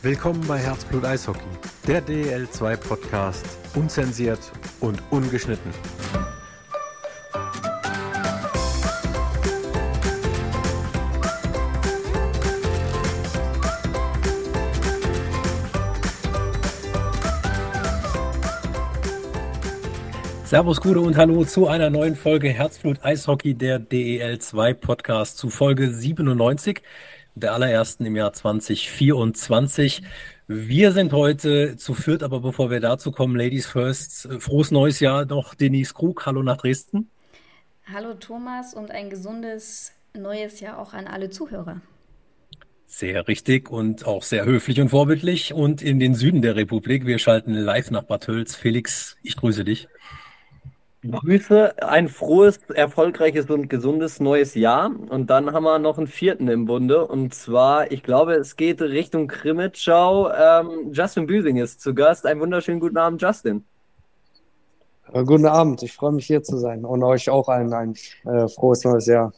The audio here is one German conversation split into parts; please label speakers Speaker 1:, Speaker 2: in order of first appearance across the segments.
Speaker 1: Willkommen bei Herzblut Eishockey, der DL2 Podcast, unzensiert und ungeschnitten. Servus, Gude und Hallo zu einer neuen Folge Herzblut Eishockey, der DEL2 Podcast zu Folge 97, der allerersten im Jahr 2024. Wir sind heute zu viert, aber bevor wir dazu kommen, Ladies First, frohes neues Jahr noch Denise Krug. Hallo nach Dresden.
Speaker 2: Hallo Thomas und ein gesundes neues Jahr auch an alle Zuhörer.
Speaker 1: Sehr richtig und auch sehr höflich und vorbildlich. Und in den Süden der Republik, wir schalten live nach Bad Hölz. Felix, ich grüße dich.
Speaker 3: Grüße, ein frohes, erfolgreiches und gesundes neues Jahr. Und dann haben wir noch einen vierten im Bunde. Und zwar, ich glaube, es geht Richtung Krimitschau. Ähm, Justin Büsing ist zu Gast. Einen wunderschönen guten Abend, Justin.
Speaker 4: Äh, guten Abend, ich freue mich hier zu sein und euch auch allen ein äh, frohes neues Jahr.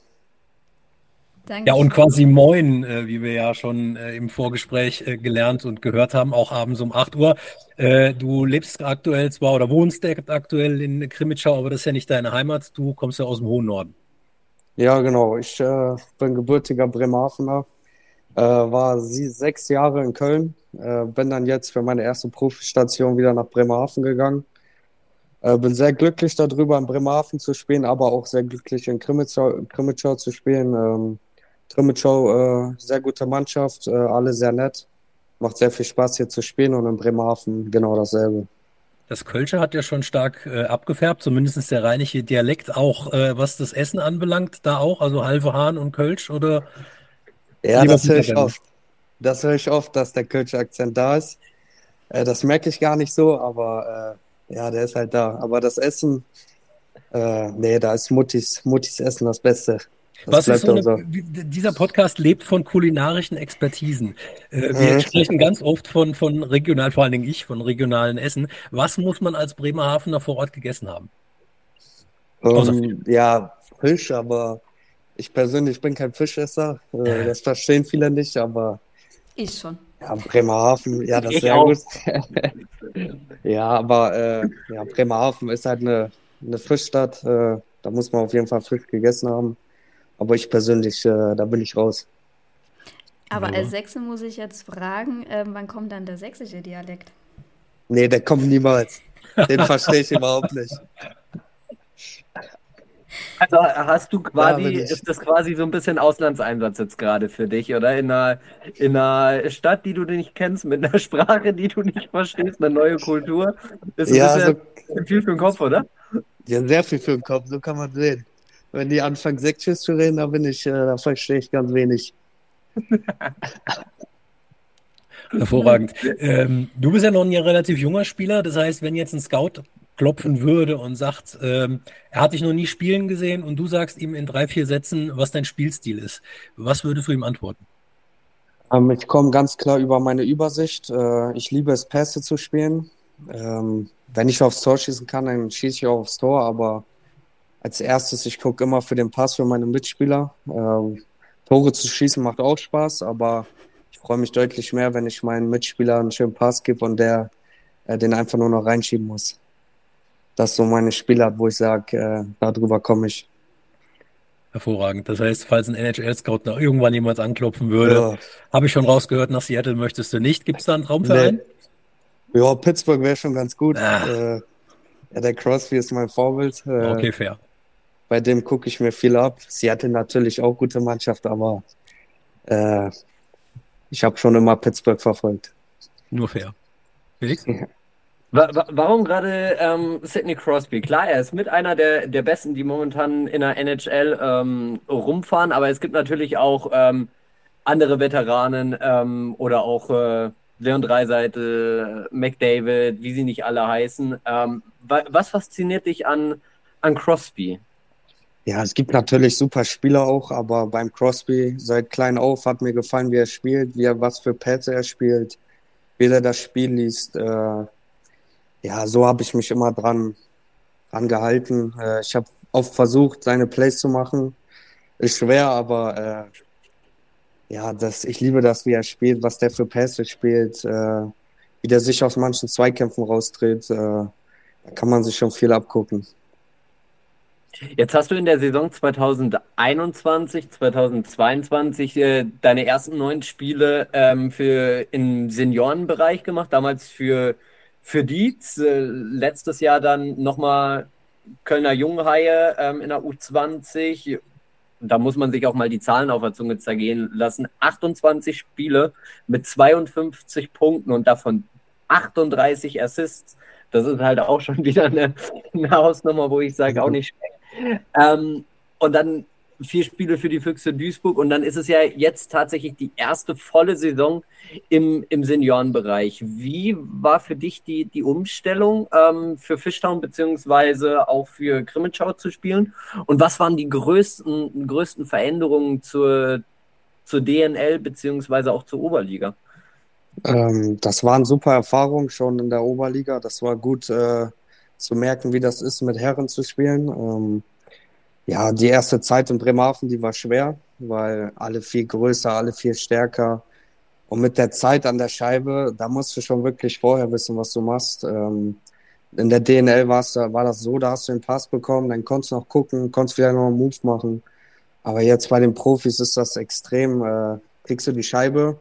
Speaker 1: Danke. Ja, und quasi moin, äh, wie wir ja schon äh, im Vorgespräch äh, gelernt und gehört haben, auch abends um 8 Uhr. Äh, du lebst aktuell zwar oder wohnst aktuell in Krimitschau, aber das ist ja nicht deine Heimat. Du kommst ja aus dem hohen Norden.
Speaker 4: Ja, genau. Ich äh, bin gebürtiger Bremerhavener, äh, war sie sechs Jahre in Köln, bin dann jetzt für meine erste Profistation wieder nach Bremerhaven gegangen. bin sehr glücklich darüber, in Bremerhaven zu spielen, aber auch sehr glücklich in Krimitschau, Krimitschau zu spielen. Ähm, Trimitschau, äh, sehr gute Mannschaft, äh, alle sehr nett. Macht sehr viel Spaß hier zu spielen und in Bremerhaven genau dasselbe.
Speaker 1: Das Kölsche hat ja schon stark äh, abgefärbt, zumindest der rheinische Dialekt, auch äh, was das Essen anbelangt, da auch, also halbe Hahn und Kölsch oder?
Speaker 4: Ja, das höre ich oft. Das höre ich oft, dass der Kölsche Akzent da ist. Äh, das merke ich gar nicht so, aber äh, ja, der ist halt da. Aber das Essen, äh, nee, da ist Muttis, Muttis Essen das Beste.
Speaker 1: Was ist so eine, so. Dieser Podcast lebt von kulinarischen Expertisen. Äh, wir mhm. sprechen ganz oft von, von regional, vor allen Dingen ich, von regionalen Essen. Was muss man als Bremerhavener vor Ort gegessen haben?
Speaker 4: Um, ähm, ja, Fisch, aber ich persönlich bin kein Fischesser. Äh, das verstehen viele nicht, aber.
Speaker 2: Ich schon.
Speaker 4: Ja, Bremerhaven, ja, das ist sehr auch. gut. ja, aber äh, ja, Bremerhaven ist halt eine, eine Fischstadt. Äh, da muss man auf jeden Fall Fisch gegessen haben. Aber ich persönlich, äh, da bin ich raus.
Speaker 2: Aber als Sächse muss ich jetzt fragen, äh, wann kommt dann der sächsische Dialekt?
Speaker 4: Nee, der kommt niemals. Den verstehe ich überhaupt nicht.
Speaker 3: Also hast du quasi, ja, ist das quasi so ein bisschen Auslandseinsatz jetzt gerade für dich, oder? In einer, in einer Stadt, die du nicht kennst, mit einer Sprache, die du nicht verstehst, eine neue Kultur. Ist ja, ein so, viel für den Kopf, oder?
Speaker 4: Ja, sehr viel für den Kopf, so kann man sehen wenn die anfangen, Sächsisch zu reden, da bin ich, äh, da verstehe ich ganz wenig.
Speaker 1: Hervorragend. Ähm, du bist ja noch ein relativ junger Spieler. Das heißt, wenn jetzt ein Scout klopfen würde und sagt, ähm, er hat dich noch nie spielen gesehen und du sagst ihm in drei, vier Sätzen, was dein Spielstil ist, was würdest du ihm antworten?
Speaker 4: Ähm, ich komme ganz klar über meine Übersicht. Äh, ich liebe es, Pässe zu spielen. Ähm, wenn ich aufs Tor schießen kann, dann schieße ich auch aufs Tor, aber als erstes, ich gucke immer für den Pass für meine Mitspieler. Ähm, Tore zu schießen macht auch Spaß, aber ich freue mich deutlich mehr, wenn ich meinen Mitspieler einen schönen Pass gebe und der äh, den einfach nur noch reinschieben muss. Das ist so meine Spielart, wo ich sage, äh, darüber komme ich.
Speaker 1: Hervorragend. Das heißt, falls ein NHL-Scout noch irgendwann jemand anklopfen würde, ja. habe ich schon rausgehört, nach Seattle möchtest du nicht. Gibt es da einen Traumverein?
Speaker 4: Nee. Ja, Pittsburgh wäre schon ganz gut. Ah. Äh, ja, der Crosby ist mein Vorbild.
Speaker 1: Äh, okay, fair
Speaker 4: bei dem gucke ich mir viel ab. Sie hatte natürlich auch gute Mannschaft, aber äh, ich habe schon immer Pittsburgh verfolgt.
Speaker 1: Nur fair. Felix? Ja.
Speaker 3: Warum gerade ähm, Sidney Crosby? Klar, er ist mit einer der, der Besten, die momentan in der NHL ähm, rumfahren, aber es gibt natürlich auch ähm, andere Veteranen ähm, oder auch äh, Leon Dreiseite, McDavid, wie sie nicht alle heißen. Ähm, was fasziniert dich an, an Crosby?
Speaker 4: Ja, es gibt natürlich super Spieler auch, aber beim Crosby seit klein auf hat mir gefallen, wie er spielt, wie er was für Pässe er spielt, wie er das Spiel liest. Äh, ja, so habe ich mich immer dran, dran gehalten. Äh, ich habe oft versucht, seine Plays zu machen. Ist schwer, aber äh, ja, das, ich liebe das, wie er spielt, was der für Pässe spielt, äh, wie der sich aus manchen Zweikämpfen raustritt. Äh, da kann man sich schon viel abgucken.
Speaker 3: Jetzt hast du in der Saison 2021, 2022 äh, deine ersten neun Spiele ähm, für im Seniorenbereich gemacht, damals für, für Dietz. Äh, letztes Jahr dann nochmal Kölner Junghaie ähm, in der U20 da muss man sich auch mal die Zahlen auf der Zunge zergehen lassen, 28 Spiele mit 52 Punkten und davon 38 Assists. Das ist halt auch schon wieder eine, eine Hausnummer, wo ich sage, auch nicht schlecht. Ähm, und dann vier Spiele für die Füchse Duisburg und dann ist es ja jetzt tatsächlich die erste volle Saison im, im Seniorenbereich. Wie war für dich die, die Umstellung ähm, für Fishtown beziehungsweise auch für Grimmitschau zu spielen? Und was waren die größten, größten Veränderungen zur, zur DNL beziehungsweise auch zur Oberliga?
Speaker 4: Ähm, das waren super Erfahrungen schon in der Oberliga. Das war gut äh, zu merken, wie das ist, mit Herren zu spielen. Ähm, ja, die erste Zeit in Bremerhaven, die war schwer, weil alle viel größer, alle viel stärker. Und mit der Zeit an der Scheibe, da musst du schon wirklich vorher wissen, was du machst. Ähm, in der DNL war's, war das so, da hast du den Pass bekommen, dann konntest du noch gucken, konntest vielleicht noch einen Move machen. Aber jetzt bei den Profis ist das extrem. Äh, kriegst du die Scheibe,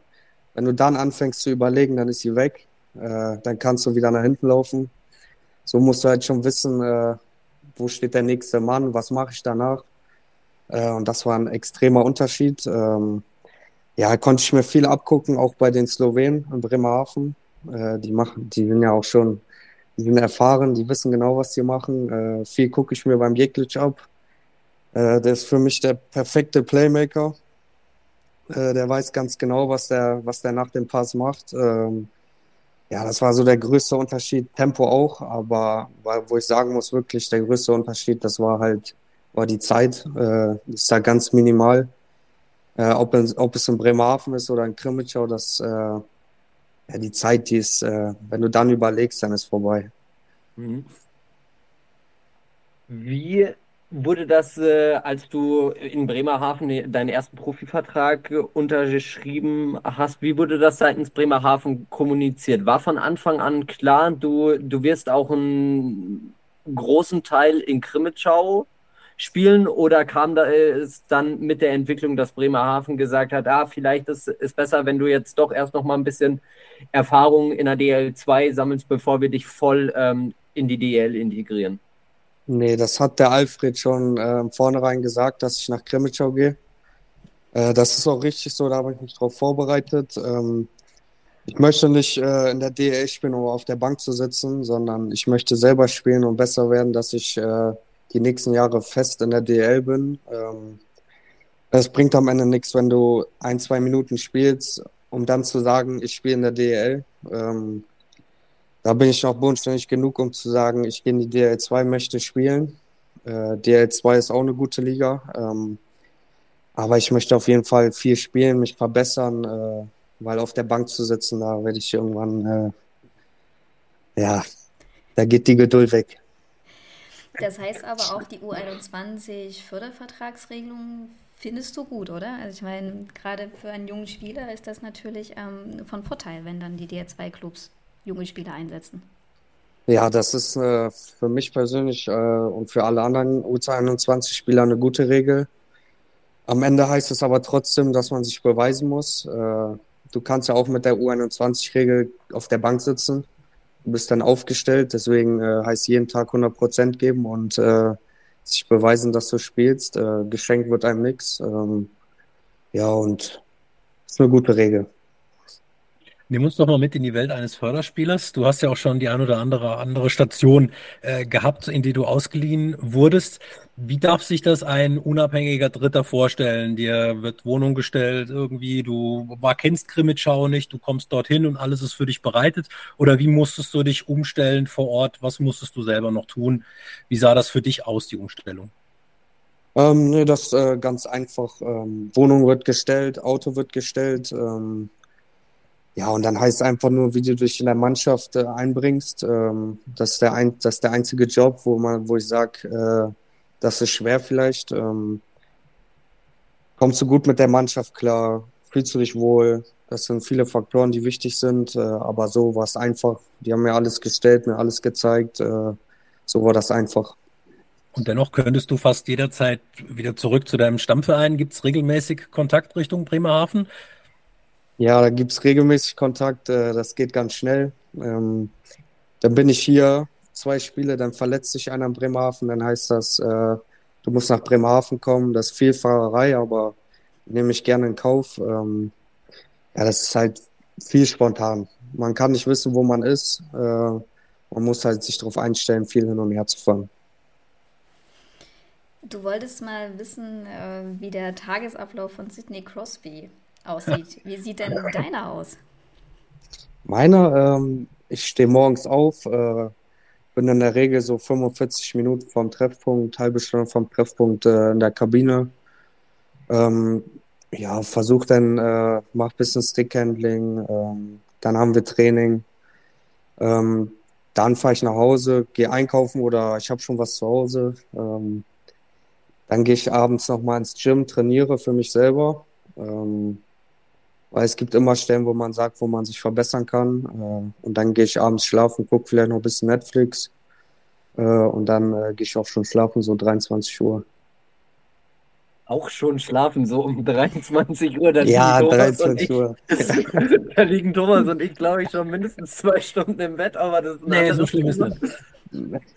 Speaker 4: wenn du dann anfängst zu überlegen, dann ist sie weg. Äh, dann kannst du wieder nach hinten laufen. So musst du halt schon wissen, äh, wo steht der nächste Mann, was mache ich danach. Äh, und das war ein extremer Unterschied. Ähm, ja, konnte ich mir viel abgucken, auch bei den Slowenen in Bremerhaven. Äh, die machen, die sind ja auch schon, die sind erfahren, die wissen genau, was sie machen. Äh, viel gucke ich mir beim Jeklic ab. Äh, der ist für mich der perfekte Playmaker. Äh, der weiß ganz genau, was der, was der nach dem Pass macht. Ähm, ja, das war so der größte Unterschied. Tempo auch, aber wo ich sagen muss, wirklich der größte Unterschied, das war halt, war die Zeit. Äh, ist da ganz minimal. Äh, ob, in, ob es in Bremerhaven ist oder in Krimitschau, das, äh, ja, die Zeit, die ist, äh, wenn du dann überlegst, dann ist vorbei. Mhm.
Speaker 3: Wie Wurde das, äh, als du in Bremerhaven deinen ersten Profivertrag unterschrieben hast, wie wurde das seitens Bremerhaven kommuniziert? War von Anfang an klar, du, du wirst auch einen großen Teil in Krimitschau spielen oder kam da es dann mit der Entwicklung, dass Bremerhaven gesagt hat, ah, vielleicht ist es besser, wenn du jetzt doch erst noch mal ein bisschen Erfahrung in der DL2 sammelst, bevor wir dich voll ähm, in die DL integrieren?
Speaker 4: Nee, das hat der Alfred schon äh, vornherein gesagt, dass ich nach Krimitschau gehe. Äh, das ist auch richtig so, da habe ich mich drauf vorbereitet. Ähm, ich möchte nicht äh, in der DL spielen, um auf der Bank zu sitzen, sondern ich möchte selber spielen und besser werden, dass ich äh, die nächsten Jahre fest in der DL bin. Ähm, es bringt am Ende nichts, wenn du ein, zwei Minuten spielst, um dann zu sagen, ich spiele in der DL. Ähm, da bin ich noch bodenständig genug, um zu sagen, ich gehe in die DL2, möchte spielen. Äh, DL2 ist auch eine gute Liga. Ähm, aber ich möchte auf jeden Fall viel spielen, mich verbessern, äh, weil auf der Bank zu sitzen, da werde ich irgendwann, äh, ja, da geht die Geduld weg.
Speaker 2: Das heißt aber auch die U21 Fördervertragsregelung findest du gut, oder? Also ich meine, gerade für einen jungen Spieler ist das natürlich ähm, von Vorteil, wenn dann die DL2-Clubs junge Spieler einsetzen.
Speaker 4: Ja, das ist äh, für mich persönlich äh, und für alle anderen U21-Spieler eine gute Regel. Am Ende heißt es aber trotzdem, dass man sich beweisen muss. Äh, du kannst ja auch mit der U21-Regel auf der Bank sitzen. Du bist dann aufgestellt, deswegen äh, heißt jeden Tag 100 Prozent geben und äh, sich beweisen, dass du spielst. Äh, geschenkt wird einem nichts. Ähm, ja, und ist eine gute Regel.
Speaker 1: Nimm uns doch mal mit in die Welt eines Förderspielers. Du hast ja auch schon die ein oder andere andere Station äh, gehabt, in die du ausgeliehen wurdest. Wie darf sich das ein unabhängiger Dritter vorstellen? Dir wird Wohnung gestellt irgendwie, du war, kennst Krimitschau nicht, du kommst dorthin und alles ist für dich bereitet? Oder wie musstest du dich umstellen vor Ort? Was musstest du selber noch tun? Wie sah das für dich aus, die Umstellung?
Speaker 4: Ähm, nee, das äh, ganz einfach. Ähm, Wohnung wird gestellt, Auto wird gestellt. Ähm, ja, und dann heißt es einfach nur, wie du dich in der Mannschaft äh, einbringst. Ähm, das, ist der ein, das ist der einzige Job, wo, man, wo ich sage, äh, das ist schwer vielleicht. Ähm, kommst du gut mit der Mannschaft klar? fühlst du dich wohl. Das sind viele Faktoren, die wichtig sind, äh, aber so war es einfach. Die haben mir alles gestellt, mir alles gezeigt. Äh, so war das einfach.
Speaker 1: Und dennoch könntest du fast jederzeit wieder zurück zu deinem Stammverein. Gibt es regelmäßig Kontakt Richtung Bremerhaven?
Speaker 4: Ja, da gibt es regelmäßig Kontakt. Äh, das geht ganz schnell. Ähm, dann bin ich hier, zwei Spiele, dann verletzt sich einer in Bremerhaven. Dann heißt das, äh, du musst nach Bremerhaven kommen. Das ist viel Fahrerei, aber nehme ich gerne in Kauf. Ähm, ja, das ist halt viel spontan. Man kann nicht wissen, wo man ist. Äh, man muss halt sich darauf einstellen, viel hin und her zu fahren.
Speaker 2: Du wolltest mal wissen, äh, wie der Tagesablauf von Sidney Crosby aussieht. Wie sieht denn deiner aus?
Speaker 4: Meiner, ähm, ich stehe morgens auf, äh, bin in der Regel so 45 Minuten vom Treffpunkt, halbe Stunde vom Treffpunkt äh, in der Kabine. Ähm, ja, versuch dann, äh, mach bisschen Stickhandling, ähm, dann haben wir Training. Ähm, dann fahre ich nach Hause, gehe einkaufen oder ich habe schon was zu Hause. Ähm, dann gehe ich abends nochmal ins Gym, trainiere für mich selber. Ähm, weil es gibt immer Stellen, wo man sagt, wo man sich verbessern kann. Äh, und dann gehe ich abends schlafen, gucke vielleicht noch ein bisschen Netflix. Äh, und dann äh, gehe ich auch schon schlafen, so 23 Uhr.
Speaker 3: Auch schon schlafen, so um 23 Uhr.
Speaker 4: Da ja, 23
Speaker 3: Uhr. da liegen Thomas und ich, glaube ich, schon mindestens zwei Stunden im Bett, aber das
Speaker 1: Nee, so schlimm ist das.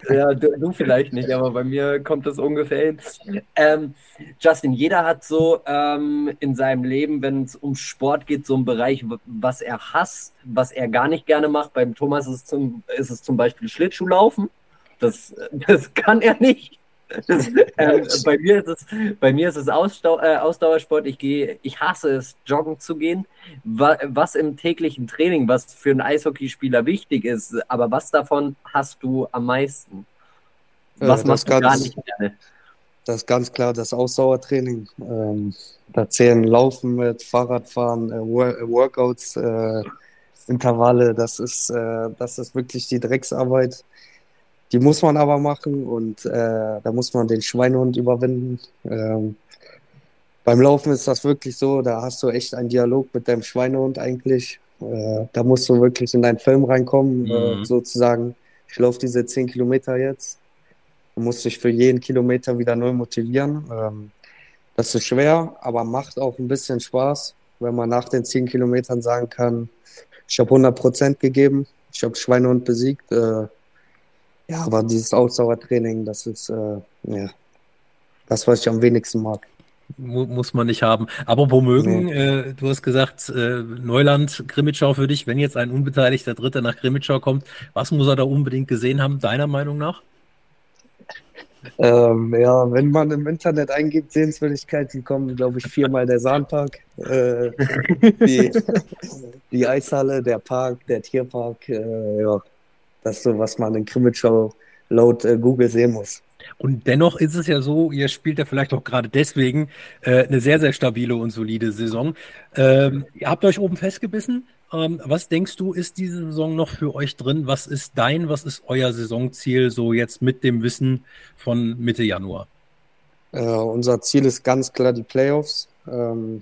Speaker 3: Ja, du, du, vielleicht nicht, aber bei mir kommt das ungefähr hin. Ähm, Justin, jeder hat so ähm, in seinem Leben, wenn es um Sport geht, so einen Bereich, was er hasst, was er gar nicht gerne macht. Beim Thomas ist es zum, ist es zum Beispiel Schlittschuhlaufen. Das, das kann er nicht. Ähm, bei, mir ist es, bei mir ist es Ausdau äh, Ausdauersport. Ich gehe, ich hasse es, joggen zu gehen. Wa was im täglichen Training, was für einen Eishockeyspieler wichtig ist, aber was davon hast du am meisten?
Speaker 4: Was äh, machst du ganz, gar nicht gerne? Das ist ganz klar das Ausdauertraining. Ähm, da zählen Laufen mit, Fahrradfahren, äh, Workouts, äh, Intervalle. Das ist, äh, das ist wirklich die Drecksarbeit die muss man aber machen und äh, da muss man den Schweinehund überwinden. Ähm, beim Laufen ist das wirklich so, da hast du echt einen Dialog mit deinem Schweinehund eigentlich. Äh, da musst du wirklich in deinen Film reinkommen, äh, mhm. äh, sozusagen. Ich laufe diese 10 Kilometer jetzt. Du musst dich für jeden Kilometer wieder neu motivieren. Ähm, das ist schwer, aber macht auch ein bisschen Spaß, wenn man nach den 10 Kilometern sagen kann, ich habe 100 Prozent gegeben, ich habe Schweinehund besiegt. Äh, ja, aber dieses Ausdauertraining, das ist äh, ja, das, was ich am wenigsten mag.
Speaker 1: Muss man nicht haben. Aber womögen, nee. äh, du hast gesagt, äh, Neuland, Grimmitschau für dich, wenn jetzt ein unbeteiligter Dritter nach Grimmitschau kommt, was muss er da unbedingt gesehen haben, deiner Meinung nach?
Speaker 4: Ähm, ja, wenn man im Internet eingibt, Sehenswürdigkeiten kommen, glaube ich, viermal der Sahnpark, äh, die, die Eishalle, der Park, der Tierpark, äh, ja, das ist so, was man in Krimitschau laut äh, Google sehen muss.
Speaker 1: Und dennoch ist es ja so, ihr spielt ja vielleicht auch gerade deswegen äh, eine sehr, sehr stabile und solide Saison. Ähm, ihr habt euch oben festgebissen. Ähm, was denkst du, ist diese Saison noch für euch drin? Was ist dein, was ist euer Saisonziel so jetzt mit dem Wissen von Mitte Januar?
Speaker 4: Äh, unser Ziel ist ganz klar die Playoffs. Ähm,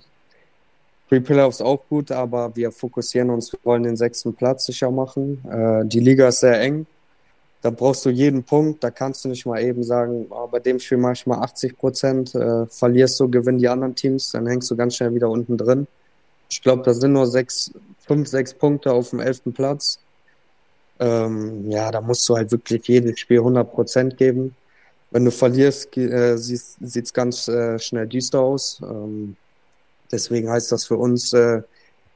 Speaker 4: Pre-Playoffs auch gut, aber wir fokussieren uns, wir wollen den sechsten Platz sicher machen. Äh, die Liga ist sehr eng. Da brauchst du jeden Punkt. Da kannst du nicht mal eben sagen, oh, bei dem Spiel mache ich mal 80 Prozent. Äh, verlierst du, gewinnen die anderen Teams, dann hängst du ganz schnell wieder unten drin. Ich glaube, das sind nur sechs, fünf, sechs Punkte auf dem elften Platz. Ähm, ja, da musst du halt wirklich jedes Spiel 100 Prozent geben. Wenn du verlierst, äh, sieht es ganz äh, schnell düster aus. Ähm, Deswegen heißt das für uns, äh,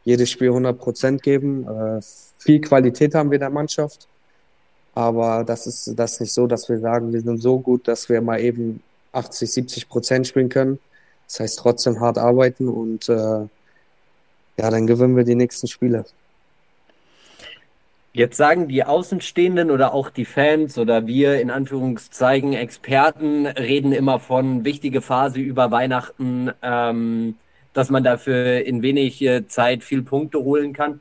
Speaker 4: jedes Spiel 100 Prozent geben. Äh, viel Qualität haben wir in der Mannschaft. Aber das ist das nicht so, dass wir sagen, wir sind so gut, dass wir mal eben 80, 70 Prozent spielen können. Das heißt trotzdem hart arbeiten und äh, ja, dann gewinnen wir die nächsten Spiele.
Speaker 3: Jetzt sagen die Außenstehenden oder auch die Fans oder wir in Anführungszeichen Experten reden immer von wichtige Phase über Weihnachten. Ähm, dass man dafür in wenig äh, Zeit viel Punkte holen kann.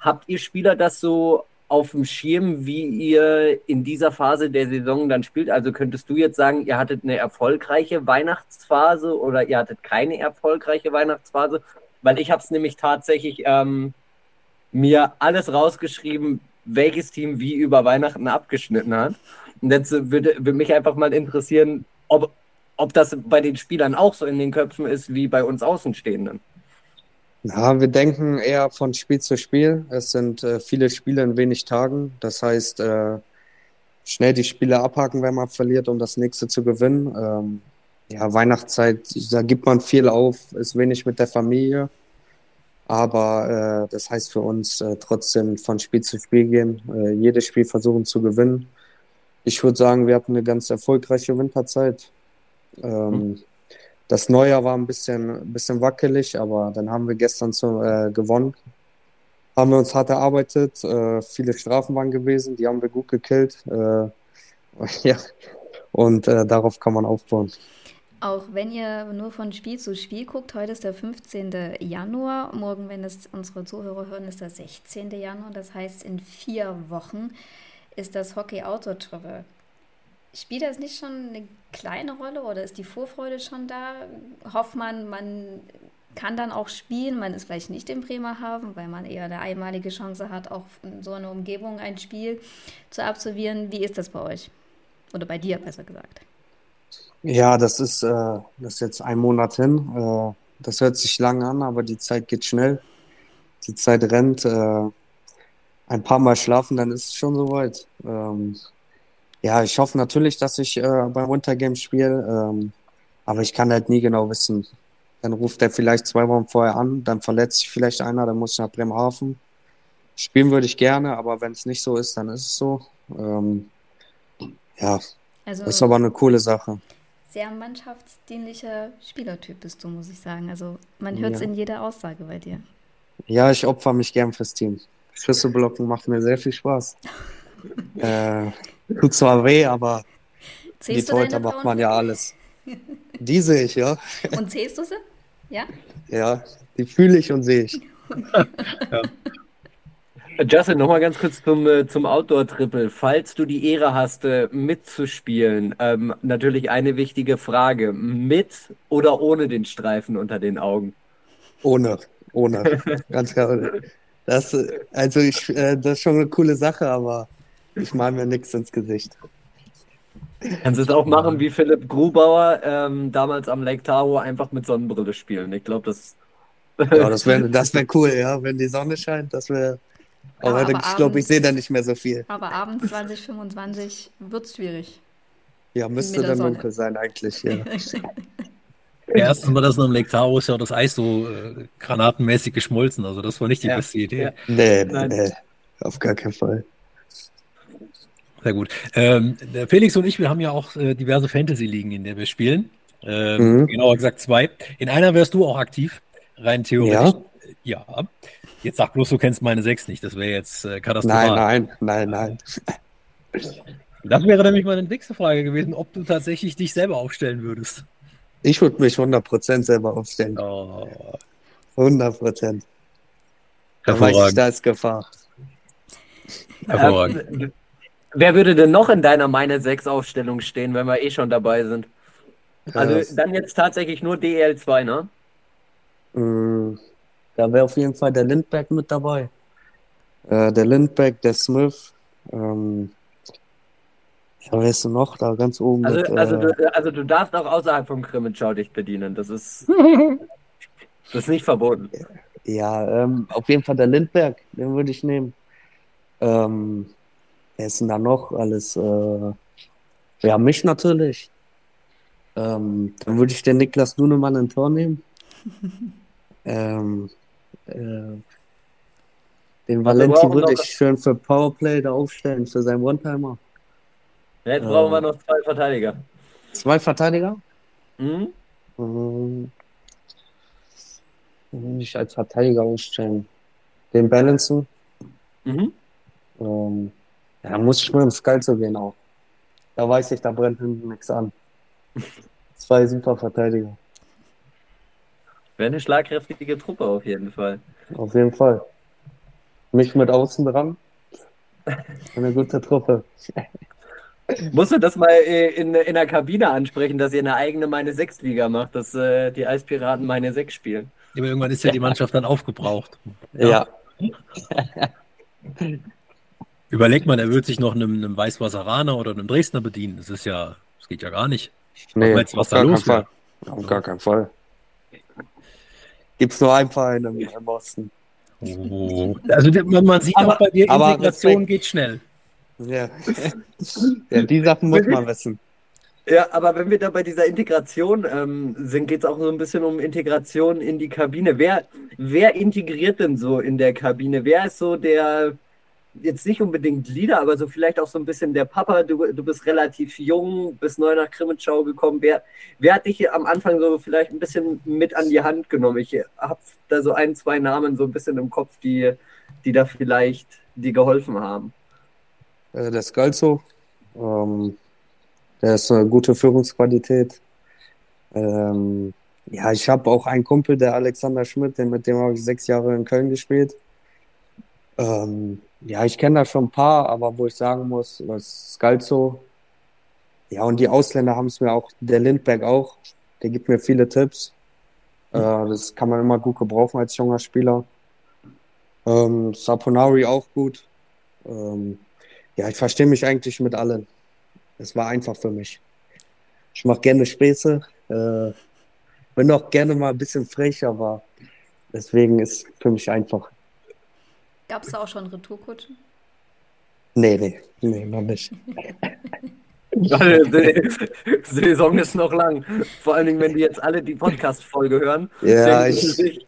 Speaker 3: Habt ihr Spieler das so auf dem Schirm, wie ihr in dieser Phase der Saison dann spielt? Also könntest du jetzt sagen, ihr hattet eine erfolgreiche Weihnachtsphase oder ihr hattet keine erfolgreiche Weihnachtsphase? weil ich habe es nämlich tatsächlich ähm, mir alles rausgeschrieben, welches Team wie über Weihnachten abgeschnitten hat. Und jetzt würde, würde mich einfach mal interessieren, ob, ob das bei den Spielern auch so in den Köpfen ist wie bei uns Außenstehenden.
Speaker 4: Ja, wir denken eher von Spiel zu Spiel. Es sind äh, viele Spiele in wenig Tagen. Das heißt, äh, schnell die Spiele abhaken, wenn man verliert, um das nächste zu gewinnen. Ähm, ja, Weihnachtszeit, da gibt man viel auf, ist wenig mit der Familie. Aber äh, das heißt für uns äh, trotzdem von Spiel zu Spiel gehen, äh, jedes Spiel versuchen zu gewinnen. Ich würde sagen, wir hatten eine ganz erfolgreiche Winterzeit. Ähm, mhm. Das Neujahr war ein bisschen, bisschen wackelig, aber dann haben wir gestern zu, äh, gewonnen. Haben wir uns hart erarbeitet, äh, viele Strafen waren gewesen, die haben wir gut gekillt. Äh, ja, und äh, darauf kann man aufbauen.
Speaker 2: Auch wenn ihr nur von Spiel zu Spiel guckt, heute ist der 15. Januar. Morgen, wenn es unsere Zuhörer hören, ist der 16. Januar. Das heißt, in vier Wochen ist das Hockey Outdoor Travel. Spielt das nicht schon eine kleine Rolle oder ist die Vorfreude schon da? Hofft man, man kann dann auch spielen, man ist vielleicht nicht in Bremerhaven, weil man eher eine einmalige Chance hat, auch in so einer Umgebung ein Spiel zu absolvieren. Wie ist das bei euch? Oder bei dir, besser gesagt?
Speaker 4: Ja, das ist, äh, das ist jetzt ein Monat hin. Äh, das hört sich lang an, aber die Zeit geht schnell. Die Zeit rennt. Äh, ein paar Mal schlafen, dann ist es schon soweit. Ähm, ja, ich hoffe natürlich, dass ich äh, beim Wintergame spiele, ähm, aber ich kann halt nie genau wissen. Dann ruft er vielleicht zwei Wochen vorher an, dann verletzt sich vielleicht einer, dann muss ich nach Bremerhaven. Spielen würde ich gerne, aber wenn es nicht so ist, dann ist es so. Ähm, ja, also, ist aber eine coole Sache
Speaker 2: sehr mannschaftsdienlicher Spielertyp bist du, muss ich sagen. Also man hört es ja. in jeder Aussage bei dir.
Speaker 4: Ja, ich opfer mich gern fürs Team. Schlüsselblocken macht mir sehr viel Spaß. äh, tut zwar weh, aber zählst die Torhüter macht man ja alles. Die sehe ich, ja.
Speaker 2: Und zählst du sie? Ja?
Speaker 4: Ja, die fühle ich und sehe ich. ja.
Speaker 3: Justin, nochmal ganz kurz zum, äh, zum Outdoor-Triple. Falls du die Ehre hast, äh, mitzuspielen, ähm, natürlich eine wichtige Frage. Mit oder ohne den Streifen unter den Augen?
Speaker 4: Ohne, ohne. ganz klar. Das, also ich, äh, das ist schon eine coole Sache, aber ich mache mir nichts ins Gesicht.
Speaker 3: Kannst du es auch machen wie Philipp Grubauer ähm, damals am Lake Tahoe einfach mit Sonnenbrille spielen. Ich glaube, das.
Speaker 4: ja, das wäre das wär cool, ja. Wenn die Sonne scheint, das wäre aber, aber ich glaube, ich sehe da nicht mehr so viel.
Speaker 2: Aber abends 2025 wird es schwierig.
Speaker 4: Ja, müsste dann Sonne. dunkel sein eigentlich, ja.
Speaker 1: Erstens mal das noch im Lake Tahoe ist ja auch das Eis so äh, granatenmäßig geschmolzen. Also das war nicht die ja. beste Idee. Ja.
Speaker 4: Nee, nee, nee, auf gar keinen Fall.
Speaker 1: Sehr gut. Ähm, der Felix und ich, wir haben ja auch äh, diverse Fantasy-Ligen, in der wir spielen. Ähm, mhm. Genauer gesagt zwei. In einer wärst du auch aktiv, rein theoretisch. Ja. ja. Jetzt sag bloß, du kennst meine sechs nicht. Das wäre jetzt äh, katastrophal.
Speaker 4: Nein, nein, nein,
Speaker 1: nein. Das wäre nämlich meine nächste Frage gewesen, ob du tatsächlich dich selber aufstellen würdest.
Speaker 4: Ich würde mich 100% selber aufstellen. Oh. 100%. Da weiß ich, da ist Gefahr.
Speaker 3: Hervorragend. Wer würde denn noch in deiner meine 6 Aufstellung stehen, wenn wir eh schon dabei sind? Also ja. dann jetzt tatsächlich nur DL2, ne?
Speaker 4: Mm. Da wäre auf jeden Fall der Lindberg mit dabei. Äh, der Lindberg, der Smith. Ähm, ja, wer ist denn noch da ganz oben?
Speaker 3: Also, mit, also, äh, du, also du darfst auch außerhalb vom Krimitschau dich bedienen. Das ist, das ist nicht verboten.
Speaker 4: Ja, ähm, auf jeden Fall der Lindberg, den würde ich nehmen. Ähm, wer ist denn da noch alles? Äh, ja, mich natürlich. Ähm, dann würde ich den Niklas Dunemann in Tor nehmen. ähm, äh, den Valenti würde ich schön für Powerplay da aufstellen, für seinen One-Timer.
Speaker 3: Jetzt brauchen wir äh, noch zwei Verteidiger.
Speaker 4: Zwei Verteidiger? Mhm. Ähm, ich als Verteidiger aufstellen. Den Balancen. Mhm. Ähm, ja, muss ich mal ins Skalzo gehen auch. Da weiß ich, da brennt hinten nichts an. Zwei super Verteidiger.
Speaker 3: Wäre eine schlagkräftige Truppe auf jeden Fall.
Speaker 4: Auf jeden Fall. Mich mit außen dran. Eine gute Truppe.
Speaker 3: Musst du das mal äh, in, in der Kabine ansprechen, dass ihr eine eigene meine 6 Liga macht, dass äh, die Eispiraten meine 6 spielen?
Speaker 1: Aber irgendwann ist ja die Mannschaft dann aufgebraucht.
Speaker 4: Ja.
Speaker 1: Überlegt man, er wird sich noch einem, einem Weißwasseraner oder einem Dresdner bedienen. Das ist ja, das geht ja gar nicht.
Speaker 4: Nee,
Speaker 1: meinst du, was
Speaker 4: auf
Speaker 1: da
Speaker 4: gar keinen
Speaker 1: los
Speaker 4: Fall. Auf gar keinen Fall. Gibt's nur einen Verein im, im Osten.
Speaker 1: Oh. Also man, man sieht
Speaker 3: Aber-
Speaker 1: auch bei dir,
Speaker 4: aber
Speaker 1: Integration
Speaker 4: Respekt.
Speaker 1: geht schnell.
Speaker 4: Ja. ja, die Sachen muss man wissen.
Speaker 3: Ja, aber wenn wir da bei dieser Integration ähm, sind, geht es auch so ein bisschen um Integration in die Kabine. Wer, wer integriert denn so in der Kabine? Wer ist so der, jetzt nicht unbedingt Leader, aber so vielleicht auch so ein bisschen der Papa? Du, du bist relativ jung, bist neu nach Krimitschau gekommen. Wer, wer hat dich am Anfang so vielleicht ein bisschen mit an die Hand genommen? Ich habe da so ein, zwei Namen so ein bisschen im Kopf, die, die da vielleicht dir geholfen haben.
Speaker 4: Äh, der Scalzo, ähm, der ist eine gute Führungsqualität. Ähm, ja, ich habe auch einen Kumpel, der Alexander Schmidt, den, mit dem habe ich sechs Jahre in Köln gespielt. Ähm, ja, ich kenne da schon ein paar, aber wo ich sagen muss, das Scalzo. Ja, und die Ausländer haben es mir auch, der Lindberg auch, der gibt mir viele Tipps. Äh, das kann man immer gut gebrauchen als junger Spieler. Ähm, Saponari auch gut. Ähm, ja, ich verstehe mich eigentlich mit allen. Es war einfach für mich. Ich mache gerne Späße. Äh, bin auch gerne mal ein bisschen frech, aber deswegen ist für mich einfach.
Speaker 2: Gab es da auch schon Retourkutschen?
Speaker 4: Nee, nee, nee, noch nicht.
Speaker 3: Die Saison ist noch lang. Vor allen Dingen, wenn die jetzt alle die Podcast-Folge hören,
Speaker 4: Ja,
Speaker 3: denken, sie
Speaker 4: ich,
Speaker 3: sich,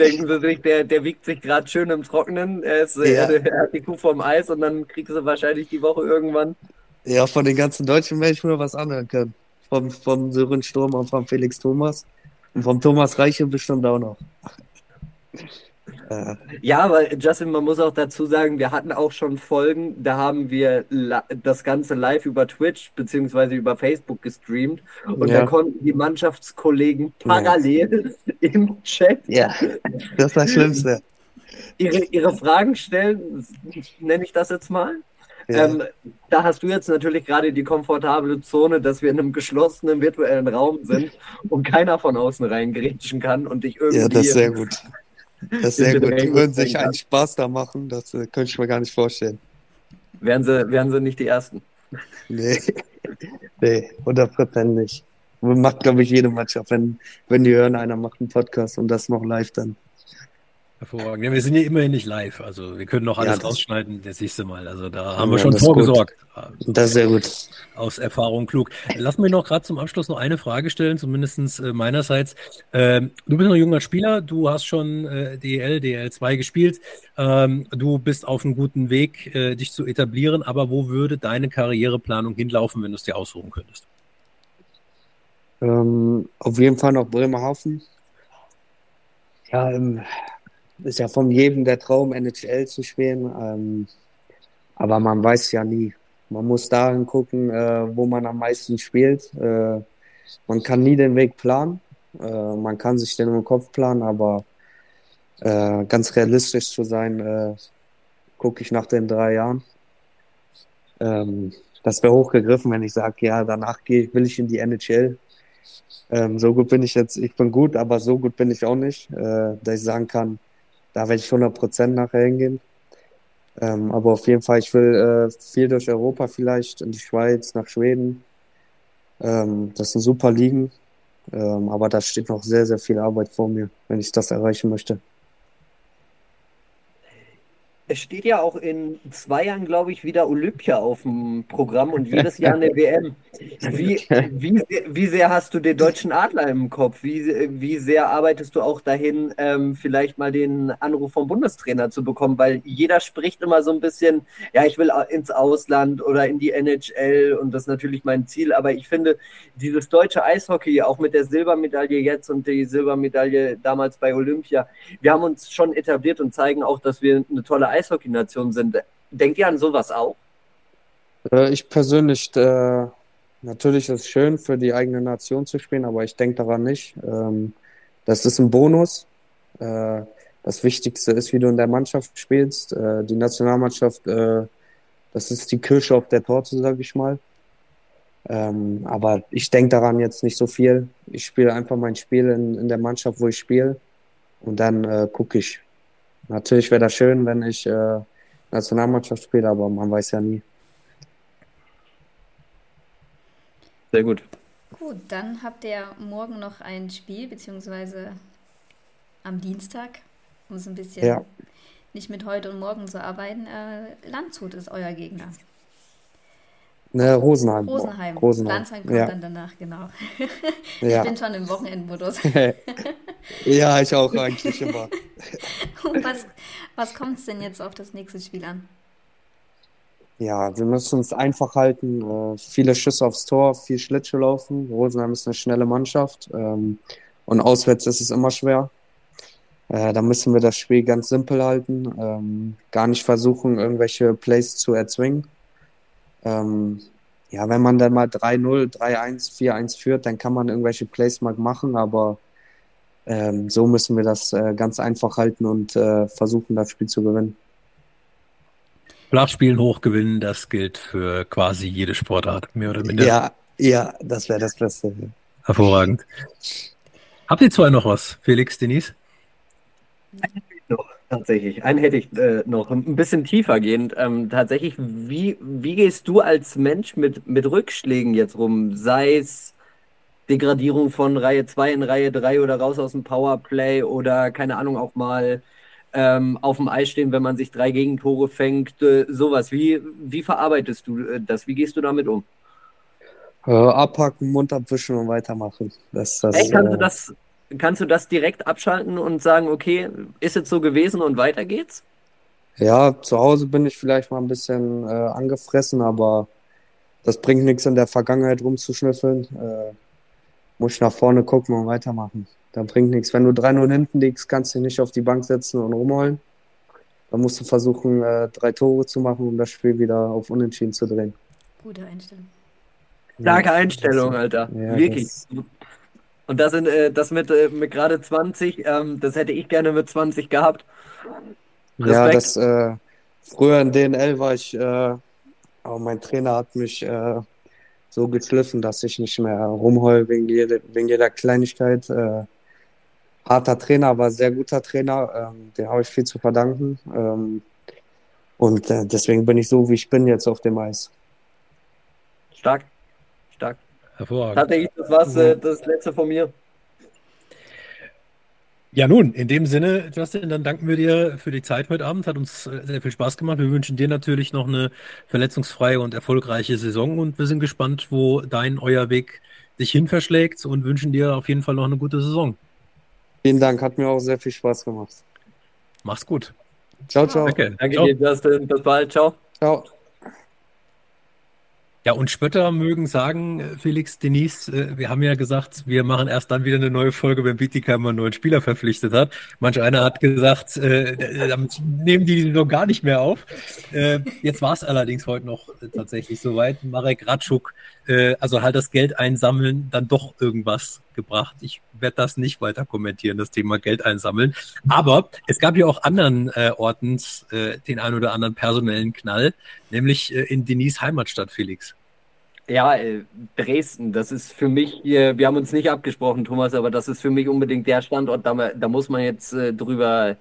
Speaker 3: denken sie sich, der, der wiegt sich gerade schön im Trockenen, er, ist,
Speaker 4: Ja.
Speaker 3: er, er hat die Kuh vom Eis und dann kriegst du wahrscheinlich die Woche irgendwann.
Speaker 4: ja, von den ganzen Deutschen werde ich mir was anhören können. Vom, vom Sören Sturm und vom Felix Thomas. Und vom Thomas Reiche bestimmt auch noch. Äh,
Speaker 3: Ja, aber Justin, man muss auch dazu sagen, wir hatten auch schon Folgen, da haben wir das Ganze live über Twitch beziehungsweise über Facebook gestreamt und
Speaker 4: Ja.
Speaker 3: da konnten die Mannschaftskollegen parallel im Chat
Speaker 4: ja, das ist das Schlimmste.
Speaker 3: ihre, ihre Fragen stellen, nenne ich das jetzt mal.
Speaker 4: Ja.
Speaker 3: Ähm, da hast du jetzt natürlich gerade die komfortable Zone, dass wir in einem geschlossenen virtuellen Raum sind und keiner von außen reingrätschen kann und dich irgendwie.
Speaker 4: Ja, das ist sehr gut. Die würden sich einen Spaß da machen, das äh, könnte ich mir gar nicht vorstellen.
Speaker 3: wären, sie, wären sie nicht die Ersten.
Speaker 4: Nee, nee, hundertprozentig. Macht, glaube ich, jede Mannschaft, wenn, wenn die hören, einer macht einen Podcast und das noch live dann.
Speaker 1: Hervorragend. Ja, wir sind ja immerhin nicht live, also wir können noch alles
Speaker 4: das-
Speaker 1: rausschneiden, das siehst du mal. Also da haben wir
Speaker 4: Ja,
Speaker 1: schon
Speaker 4: das ist gut.
Speaker 1: vorgesorgt.
Speaker 4: Das ist sehr gut.
Speaker 1: Aus Erfahrung klug. Lass mich noch gerade zum Abschluss noch eine Frage stellen, zumindest äh, meinerseits. Ähm, du bist noch ein junger Spieler, du hast schon äh, DL, DL2 gespielt. Ähm, du bist auf einem guten Weg, äh, dich zu etablieren, aber wo würde deine Karriereplanung hinlaufen, wenn du es dir aussuchen könntest?
Speaker 4: Ähm, auf jeden Fall noch Bremerhaven. Ja, ähm, ist ja von jedem der Traum, NHL zu spielen. Ähm, aber man weiß ja nie. Man muss dahin gucken, äh, wo man am meisten spielt. Äh, man kann nie den Weg planen. Äh, man kann sich den im Kopf planen, aber äh, ganz realistisch zu sein, äh, gucke ich nach den drei Jahren. Ähm, das wäre hochgegriffen, wenn ich sage, ja, danach gehe, will ich in die NHL. Ähm, so gut bin ich jetzt, ich bin gut, aber so gut bin ich auch nicht, äh, dass ich sagen kann, da werde ich 100% nachher hingehen. Ähm, aber auf jeden Fall, ich will äh, viel durch Europa vielleicht, in die Schweiz, nach Schweden. Ähm, das sind super Ligen, ähm, aber da steht noch sehr, sehr viel Arbeit vor mir, wenn ich das erreichen möchte.
Speaker 3: Es steht ja auch in zwei Jahren, glaube ich, wieder Olympia auf dem Programm und jedes Jahr eine WM. Wie, wie, sehr- wie sehr hast du den deutschen Adler im Kopf? Wie, wie sehr arbeitest du auch dahin, ähm, vielleicht mal den Anruf vom Bundestrainer zu bekommen? Weil jeder spricht immer so ein bisschen, ja, ich will ins Ausland oder in die NHL und das ist natürlich mein Ziel. Aber ich finde, dieses deutsche Eishockey, auch mit der Silbermedaille jetzt und die Silbermedaille damals bei Olympia, wir haben uns schon etabliert und zeigen auch, dass wir eine tolle Eishockey-Nation sind. Denkt ihr an sowas auch?
Speaker 4: Äh, ich persönlich, äh, natürlich ist es schön, für die eigene Nation zu spielen, aber ich denke daran nicht. Ähm, das ist ein Bonus. Äh, das Wichtigste ist, wie du in der Mannschaft spielst. Die Nationalmannschaft, das ist die Kirsche auf der Torte, sage ich mal. Ähm, aber ich denke daran jetzt nicht so viel. Ich spiele einfach mein Spiel in, in der Mannschaft, wo ich spiele. Und dann gucke ich. Natürlich wäre das schön, wenn ich äh, Nationalmannschaft spiele, aber man weiß ja nie.
Speaker 3: Sehr gut.
Speaker 2: Gut, dann habt ihr morgen noch ein Spiel, beziehungsweise am Dienstag, um so ein bisschen
Speaker 4: Ja.
Speaker 2: nicht mit heute und morgen zu arbeiten. Äh, Landshut ist euer Gegner.
Speaker 4: Ne, Rosenheim.
Speaker 2: Rosenheim.
Speaker 4: Rosenheim.
Speaker 2: Landsheim kommt
Speaker 4: Ja.
Speaker 2: dann danach, genau.
Speaker 4: Ja.
Speaker 2: Ich bin schon im Wochenendmodus.
Speaker 4: ja, ich auch eigentlich immer.
Speaker 2: Was, was kommt es denn jetzt auf das nächste Spiel an?
Speaker 4: Ja, wir müssen uns einfach halten. Äh, viele Schüsse aufs Tor, viel Schlittschuh laufen. Rosenheim ist eine schnelle Mannschaft. Ähm, und auswärts ist es immer schwer. Äh, da müssen wir das Spiel ganz simpel halten. Ähm, gar nicht versuchen, irgendwelche Plays zu erzwingen. Ähm, ja, wenn man dann mal 3-0, 3-1, 4-1 führt, dann kann man irgendwelche Plays mal machen, aber ähm, so müssen wir das äh, ganz einfach halten und äh, versuchen, das Spiel zu gewinnen.
Speaker 1: Flachspielen hochgewinnen, das gilt für quasi jede Sportart, mehr oder minder.
Speaker 4: Ja, ja, das wäre das Beste.
Speaker 1: Hervorragend. Habt ihr zwei noch was, Felix, Denise?
Speaker 3: Noch, tatsächlich. Einen hätte ich äh, noch ein bisschen tiefer gehend. Ähm, tatsächlich, wie, wie gehst du als Mensch mit, mit Rückschlägen jetzt rum? Sei es Degradierung von Reihe 2 in Reihe 3 oder raus aus dem Powerplay oder keine Ahnung, auch mal ähm, auf dem Eis stehen, wenn man sich drei Gegentore fängt, äh, sowas. Wie, wie verarbeitest du äh, das? Wie gehst du damit um?
Speaker 4: Äh, abhaken, Mund abwischen und weitermachen. Das, das,
Speaker 3: Echt, kannst,
Speaker 4: äh,
Speaker 3: du das, kannst du das direkt abschalten und sagen, okay, ist jetzt so gewesen und weiter geht's?
Speaker 4: Ja, zu Hause bin ich vielleicht mal ein bisschen äh, angefressen, aber das bringt nichts in der Vergangenheit rumzuschnüffeln. Muss ich nach vorne gucken und weitermachen. Da bringt nichts. Wenn du 3-0 hinten liegst, kannst du dich nicht auf die Bank setzen und rumholen. Dann musst du versuchen, äh, drei Tore zu machen, um das Spiel wieder auf Unentschieden zu drehen.
Speaker 2: Gute Einstellung.
Speaker 3: Starke
Speaker 4: Ja,
Speaker 3: Einstellung, Alter.
Speaker 4: Ja,
Speaker 3: Wirklich.
Speaker 4: das-
Speaker 3: Und das, sind, äh, das mit, äh, mit gerade 20, ähm, das hätte ich gerne mit 20 gehabt.
Speaker 4: Ja,
Speaker 3: Respekt.
Speaker 4: das äh, früher in DNL war ich, äh, aber mein Trainer hat mich äh, so geschliffen, dass ich nicht mehr rumheul wegen jeder, wegen jeder Kleinigkeit. Äh, harter Trainer, aber sehr guter Trainer, ähm, dem habe ich viel zu verdanken. Ähm, und äh, deswegen bin ich so, wie ich bin jetzt auf dem Eis.
Speaker 3: Stark. Stark.
Speaker 1: Hervorragend.
Speaker 3: Tatsächlich, das war's, äh, das letzte von mir.
Speaker 1: Ja, nun, in dem Sinne, Justin, dann danken wir dir für die Zeit heute Abend. Hat uns äh, sehr viel Spaß gemacht. Wir wünschen dir natürlich noch eine verletzungsfreie und erfolgreiche Saison und wir sind gespannt, wo dein, euer Weg dich hin verschlägt und wünschen dir auf jeden Fall noch eine gute Saison.
Speaker 4: Vielen Dank, hat mir auch sehr viel Spaß gemacht.
Speaker 1: Mach's gut.
Speaker 4: Ciao, ciao.
Speaker 1: Danke.
Speaker 3: Danke
Speaker 1: Ciao.
Speaker 3: dir, Justin. Bis bald. Ciao.
Speaker 4: Ciao.
Speaker 1: Ja, und Spötter mögen sagen, äh, Felix, Denise, äh, wir haben ja gesagt, wir machen erst dann wieder eine neue Folge, wenn Bietigheim einen neuen Spieler verpflichtet hat. Manch einer hat gesagt, äh, äh, damit nehmen die noch gar nicht mehr auf. Äh, jetzt war es allerdings heute noch tatsächlich soweit. Marek Ratschuk, äh, also halt das Geld einsammeln, dann doch irgendwas gebracht. Ich werde das nicht weiter kommentieren, das Thema Geld einsammeln. Aber es gab ja auch anderen äh, Ortens äh, den ein oder anderen personellen Knall, nämlich äh, in Denise Heimatstadt, Felix.
Speaker 3: Ja, äh, Dresden, das ist für mich, wir haben uns nicht abgesprochen, Thomas, aber das ist für mich unbedingt der Standort, da, da muss man jetzt äh, drüber,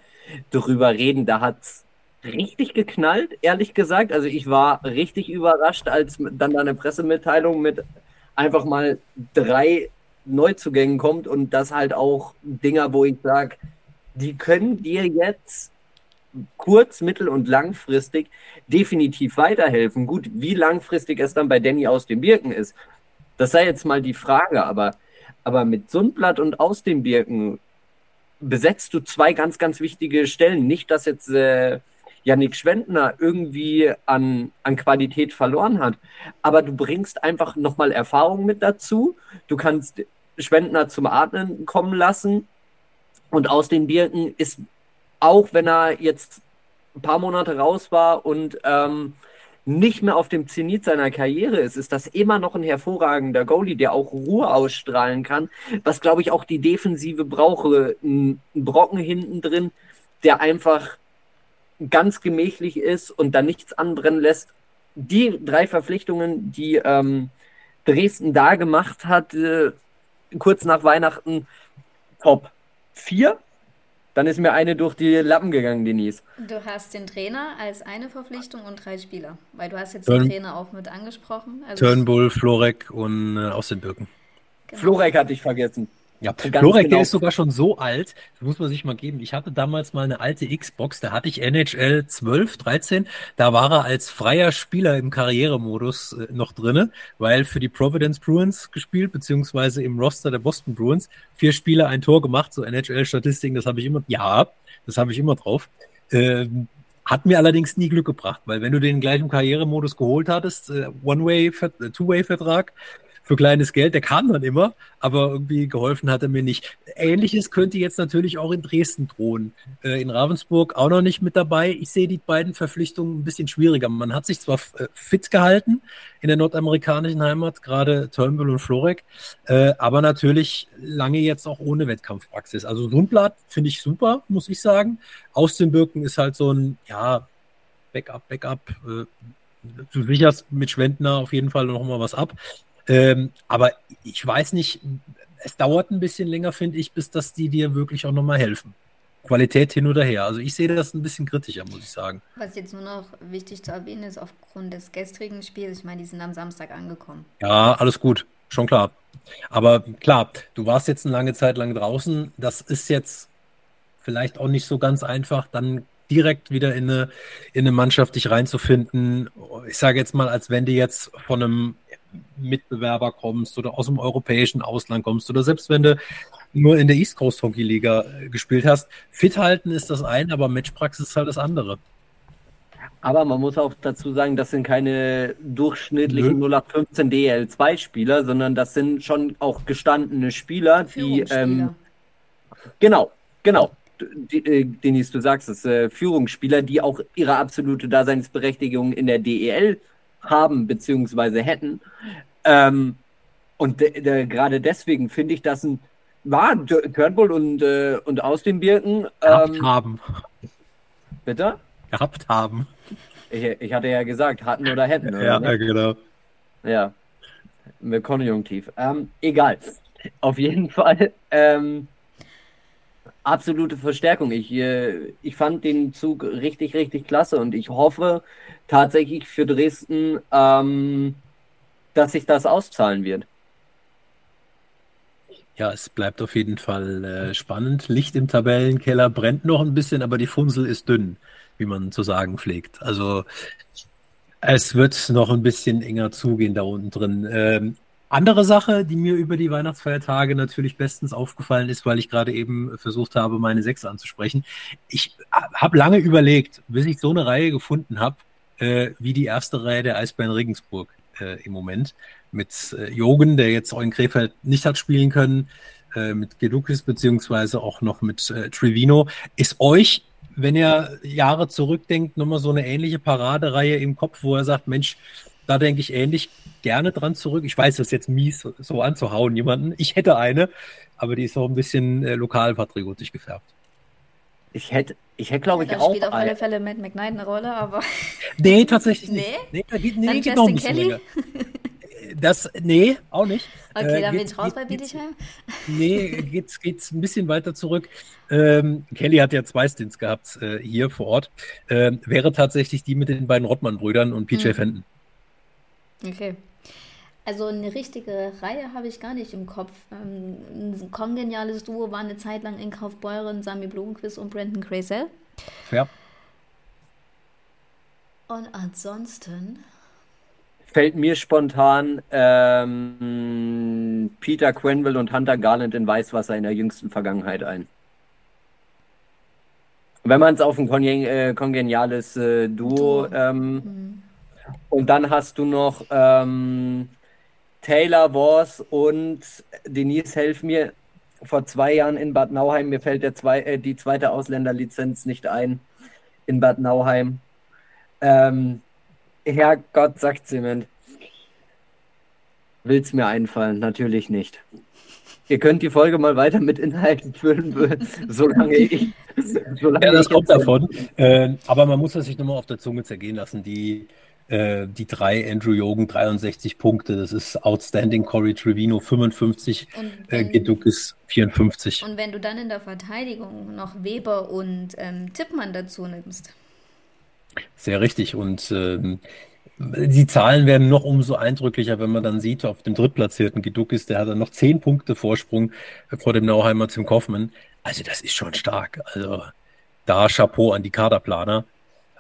Speaker 3: drüber reden. Da hat's richtig geknallt, ehrlich gesagt. Also ich war richtig überrascht, als dann da eine Pressemitteilung mit einfach mal drei Neuzugängen kommt und das halt auch Dinger, wo ich sage, die können dir jetzt kurz-, mittel- und langfristig definitiv weiterhelfen. Gut, wie langfristig es dann bei Danny aus dem Birken ist, das sei jetzt mal die Frage, aber, aber mit Sundblatt und aus dem Birken besetzt du zwei ganz, ganz wichtige Stellen. Nicht, dass jetzt äh, Yannick Schwendner irgendwie an, an Qualität verloren hat, aber du bringst einfach nochmal Erfahrung mit dazu. Du kannst Schwendner zum Atmen kommen lassen und aus den Birken ist, auch wenn er jetzt ein paar Monate raus war und ähm, nicht mehr auf dem Zenit seiner Karriere ist, ist das immer noch ein hervorragender Goalie, der auch Ruhe ausstrahlen kann, was glaube ich auch die Defensive brauche. Ein Brocken hinten drin, der einfach ganz gemächlich ist und da nichts anbrennen lässt. Die drei Verpflichtungen, die ähm, Dresden da gemacht hat, äh, kurz nach Weihnachten Top 4. Dann ist mir eine durch die Lappen gegangen, Denise.
Speaker 2: Du hast den Trainer als eine Verpflichtung und drei Spieler, weil du hast jetzt
Speaker 1: Turn
Speaker 2: den Trainer auch mit angesprochen. Also
Speaker 1: Turnbull, Florek und äh, aus den Birken.
Speaker 2: genau.
Speaker 3: Florek hatte ich vergessen.
Speaker 1: Ja,
Speaker 3: Ganz
Speaker 1: Florek,
Speaker 3: genau.
Speaker 1: der ist sogar schon so alt, das muss man sich mal geben. Ich hatte damals mal eine alte Xbox, da hatte ich NHL 12, 13, da war er als freier Spieler im Karrieremodus äh, noch drinne, weil für die Providence Bruins gespielt, beziehungsweise im Roster der Boston Bruins, vier Spieler, ein Tor gemacht, so NHL-Statistiken, das habe ich immer, ja, das habe ich immer drauf. Ähm, hat mir allerdings nie Glück gebracht, weil wenn du den gleich im Karrieremodus geholt hattest, äh, One-Way, äh, Two-Way-Vertrag für kleines Geld, der kam dann immer, aber irgendwie geholfen hat er mir nicht. Ähnliches könnte jetzt natürlich auch in Dresden drohen. Äh, in Ravensburg auch noch nicht mit dabei. Ich sehe die beiden Verpflichtungen ein bisschen schwieriger. Man hat sich zwar äh, fit gehalten in der nordamerikanischen Heimat, gerade Turnbull und Florek, äh, aber natürlich lange jetzt auch ohne Wettkampfpraxis. Also Sundblatt finde ich super, muss ich sagen. Aus den Birken ist halt so ein, ja, Backup, Backup. Äh, du sicherst mit Schwendner auf jeden Fall noch mal was ab. Ähm, aber ich weiß nicht, es dauert ein bisschen länger, finde ich, bis dass die dir wirklich auch nochmal helfen. Qualität hin oder her. Also ich sehe das ein bisschen kritischer, muss ich sagen.
Speaker 2: Was jetzt nur noch wichtig zu erwähnen ist, aufgrund des gestrigen Spiels, ich meine, die sind am Samstag angekommen.
Speaker 1: Ja, alles gut, schon klar. Aber klar, du warst jetzt eine lange Zeit lang draußen. Das ist jetzt vielleicht auch nicht so ganz einfach, dann direkt wieder in eine, in eine Mannschaft dich reinzufinden. Ich sage jetzt mal, als wenn du jetzt von einem Mitbewerber kommst oder aus dem europäischen Ausland kommst oder selbst wenn du nur in der East Coast Hockey Liga äh, gespielt hast. Fit halten ist das eine, aber Matchpraxis ist halt das andere.
Speaker 3: Aber man muss auch dazu sagen, das sind keine durchschnittlichen
Speaker 1: Nö.
Speaker 3: 0815 DL2-Spieler, sondern das sind schon auch gestandene Spieler, die, ähm, genau, genau. Äh, Denise, du sagst es, äh, Führungsspieler, die auch ihre absolute Daseinsberechtigung in der DEL haben beziehungsweise hätten. Ähm, und de, de, gerade deswegen finde ich das ein war Turnbull und, äh, und aus den Birken.
Speaker 1: Gehabt
Speaker 3: Ähm,
Speaker 1: haben.
Speaker 3: bitte?
Speaker 1: Gehabt haben.
Speaker 3: Ich, ich hatte ja gesagt, hatten oder hätten. Oder
Speaker 1: Ja,
Speaker 3: nicht?
Speaker 1: genau.
Speaker 3: Ja, mit Konjunktiv. Ähm, egal. Auf jeden Fall ähm, absolute Verstärkung. Ich, äh, ich fand den Zug richtig, richtig klasse und ich hoffe tatsächlich für Dresden, ähm, dass sich das auszahlen wird.
Speaker 1: Ja, es bleibt auf jeden Fall äh, spannend. Licht im Tabellenkeller brennt noch ein bisschen, aber die Funsel ist dünn, wie man zu sagen pflegt. Also es wird noch ein bisschen enger zugehen da unten drin. Ähm, andere Sache, die mir über die Weihnachtsfeiertage natürlich bestens aufgefallen ist, weil ich gerade eben versucht habe, meine Sechs anzusprechen. Ich habe lange überlegt, bis ich so eine Reihe gefunden habe, äh, wie die erste Reihe der Eisbären Regensburg äh, im Moment mit äh, Jogen, der jetzt auch in Krefeld nicht hat spielen können, äh, mit Gedukis beziehungsweise auch noch mit äh, Trevino. Ist euch, wenn ihr Jahre zurückdenkt, nochmal so eine ähnliche Paradereihe im Kopf, wo er sagt, Mensch, da denke ich ähnlich gerne dran zurück. Ich weiß, das ist jetzt mies, so anzuhauen jemanden. Ich hätte eine, aber die ist auch ein bisschen äh, lokalpatriotisch gefärbt.
Speaker 3: Ich hätte, ich hätte, glaube ich,
Speaker 2: da
Speaker 3: auch
Speaker 2: spielt auf alle. Fälle Matt McKnight eine Rolle, aber
Speaker 1: Nee, tatsächlich nicht.
Speaker 2: Nee?
Speaker 1: Nee, nee,
Speaker 2: Dann
Speaker 1: geht noch ein bisschen
Speaker 2: Kelly?
Speaker 1: länger. Das, nee, auch nicht.
Speaker 2: okay,
Speaker 1: Äh,
Speaker 2: dann
Speaker 1: geht-
Speaker 2: bin ich raus
Speaker 1: geht-
Speaker 2: bei Bietigheim.
Speaker 1: Nee, geht's, geht's ein bisschen weiter zurück. Ähm, Kelly hat ja zwei Stints gehabt äh, hier vor Ort. Ähm, wäre tatsächlich die mit den beiden Rottmann-Brüdern und PJ
Speaker 2: Mhm.
Speaker 1: Fenton.
Speaker 2: Okay. Also eine richtige Reihe habe ich gar nicht im Kopf. Ähm, ein kongeniales Duo war eine Zeit lang in Kaufbeuren, Sami Blumenquist und Brandon Crazel.
Speaker 1: Ja.
Speaker 2: Und ansonsten,
Speaker 3: Fällt mir spontan ähm, Peter Quenville und Hunter Garland in Weißwasser in der jüngsten Vergangenheit ein. Wenn man es auf ein kongen äh, kongeniales äh, Duo
Speaker 2: Duo.
Speaker 3: ähm,
Speaker 2: hm,
Speaker 3: und dann hast du noch ähm, Taylor Wars und Denise, helf mir, vor zwei Jahren in Bad Nauheim, mir fällt der zwei, äh, die zweite Ausländerlizenz nicht ein, in Bad Nauheim. Ähm, Herrgott, sagt Zement. Will's mir einfallen? Natürlich nicht. Ihr könnt die Folge mal weiter mit Inhalten füllen, solange ich. Solange
Speaker 1: Ja, das kommt davon. Ähm, aber man muss das sich nochmal auf der Zunge zergehen lassen. Die Äh, die drei, Andrew Jogen 63 Punkte, das ist outstanding. Corey Trevino 55, äh, Gedukis 54.
Speaker 2: Und wenn du dann in der Verteidigung noch Weber und ähm, Tippmann dazu nimmst.
Speaker 1: Sehr richtig. Und ähm, die Zahlen werden noch umso eindrücklicher, wenn man dann sieht, auf dem drittplatzierten Gedukis, der hat dann noch zehn Punkte Vorsprung vor dem Nauheimer Tim Kaufmann. Also das ist schon stark. Also da Chapeau an die Kaderplaner.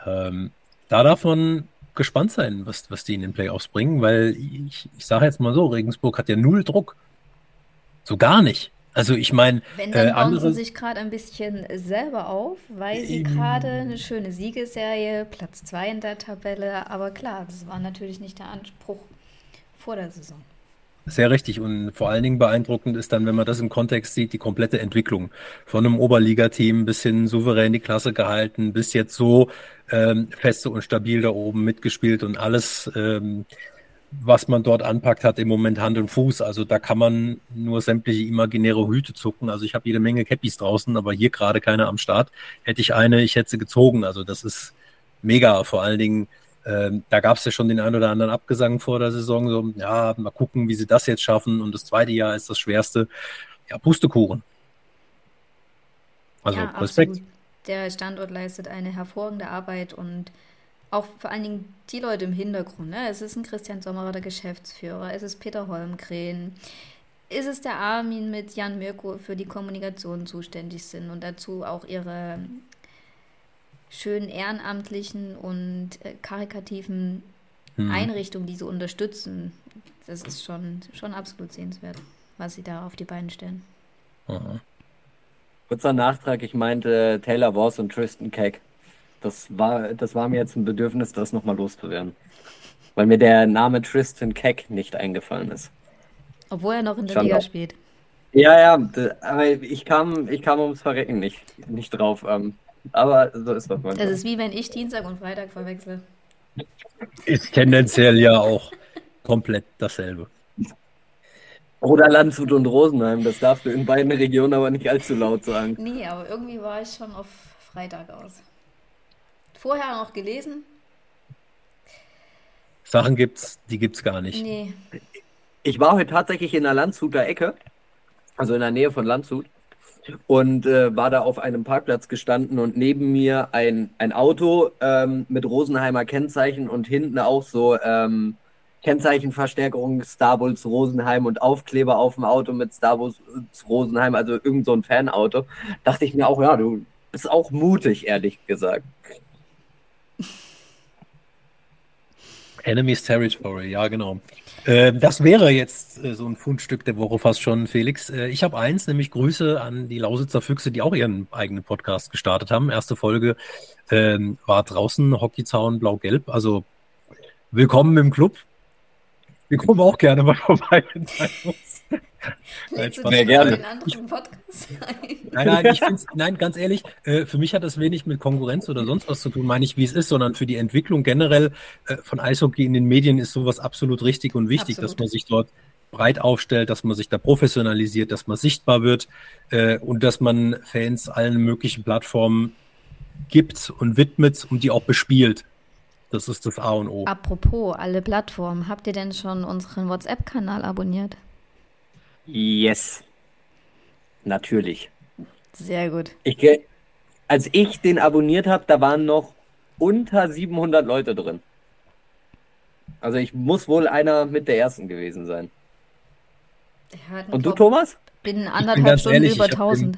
Speaker 1: Ähm, da darf man gespannt sein, was, was die in den Playoffs bringen, weil ich, ich sage jetzt mal so, Regensburg hat ja null Druck. So gar nicht. Also ich meine,
Speaker 2: wenn dann äh, andere sie sich gerade ein bisschen selber auf, weil sie gerade eine schöne Siegesserie, Platz 2 in der Tabelle, aber klar, das war natürlich nicht der Anspruch vor der Saison.
Speaker 1: Sehr richtig und vor allen Dingen beeindruckend ist dann, wenn man das im Kontext sieht, die komplette Entwicklung von einem Oberligateam bis hin souverän die Klasse gehalten, bis jetzt so ähm, feste und stabil da oben mitgespielt und alles, ähm, was man dort anpackt, hat im Moment Hand und Fuß. Also da kann man nur sämtliche imaginäre Hüte zucken. Also ich habe jede Menge Cappies draußen, aber hier gerade keine am Start. Hätte ich eine, ich hätte sie gezogen. Also das ist mega. Vor allen Dingen ähm, da gab es ja schon den einen oder anderen Abgesang vor der Saison. So, ja, mal gucken, wie sie das jetzt schaffen. Und das zweite Jahr ist das schwerste. Ja, Pustekuchen.
Speaker 2: Also ja, Respekt. Absolut. Der Standort leistet eine hervorragende Arbeit und auch vor allen Dingen die Leute im Hintergrund. Ne? Es ist ein Christian Sommerer, der Geschäftsführer, es ist Peter Holmgren, ist es der Armin mit Jan Mirko für die Kommunikation zuständig sind und dazu auch ihre schönen ehrenamtlichen und äh, karikativen hm. Einrichtungen, die sie unterstützen. Das ist schon, schon absolut sehenswert, was sie da auf die Beine stellen.
Speaker 3: Aha. Kurzer Nachtrag, ich meinte Taylor Voss und Tristan Keck. Das war, das war mir jetzt ein Bedürfnis, das nochmal loszuwerden. Weil mir der Name Tristan Keck nicht eingefallen ist.
Speaker 2: Obwohl er noch in der Stand Liga auch. spielt.
Speaker 3: Ja, ja, aber ich kam, ich kam ums Verrecken nicht, nicht drauf. Ähm, aber so ist das
Speaker 2: manchmal. Das ist wie wenn ich Dienstag und Freitag verwechsel.
Speaker 1: Ist tendenziell ja auch komplett dasselbe.
Speaker 3: Oder Landshut und Rosenheim, das darfst du in beiden Regionen aber nicht allzu laut sagen.
Speaker 2: Nee, aber irgendwie war ich schon auf Freitag aus. Vorher noch gelesen.
Speaker 1: Sachen gibt's, die gibt's gar nicht.
Speaker 3: Nee. Ich war heute tatsächlich in der Landshuter Ecke, also in der Nähe von Landshut und äh, war da auf einem Parkplatz gestanden und neben mir ein, ein Auto ähm, mit Rosenheimer Kennzeichen und hinten auch so ähm, Kennzeichenverstärkung Star Wars Rosenheim und Aufkleber auf dem Auto mit Star Wars Rosenheim, also irgend so ein Fanauto. Dachte ich mir auch, ja, du bist auch mutig, ehrlich gesagt.
Speaker 1: Enemy's Territory, ja, genau. Äh, das wäre jetzt äh, so ein Fundstück der Woche fast schon, Felix. Äh, ich habe eins, nämlich Grüße an die Lausitzer Füchse, die auch ihren eigenen Podcast gestartet haben. Erste Folge ähm, war draußen, Hockeyzaun blau-gelb. Also willkommen im Club. Wir kommen auch gerne mal vorbei.
Speaker 2: Nein. Sehr gerne.
Speaker 1: Nein, nein, ich find's, nein, ganz ehrlich, äh, für mich hat das wenig mit Konkurrenz oder sonst was zu tun, meine ich, wie es ist, sondern für die Entwicklung generell äh, von Eishockey in den Medien ist sowas absolut richtig und wichtig, absolut. dass man sich dort breit aufstellt, dass man sich da professionalisiert, dass man sichtbar wird äh, und dass man Fans allen möglichen Plattformen gibt und widmet und die auch bespielt. Das ist das A und O.
Speaker 2: Apropos alle Plattformen, habt ihr denn schon unseren WhatsApp-Kanal abonniert?
Speaker 3: Yes. Natürlich.
Speaker 2: Sehr gut.
Speaker 3: Ich, als ich den abonniert habe, da waren noch unter 700 Leute drin. Also ich muss wohl einer mit der ersten gewesen sein. Und du, Thomas?
Speaker 2: Bin anderthalb Stunden ehrlich, über 1000.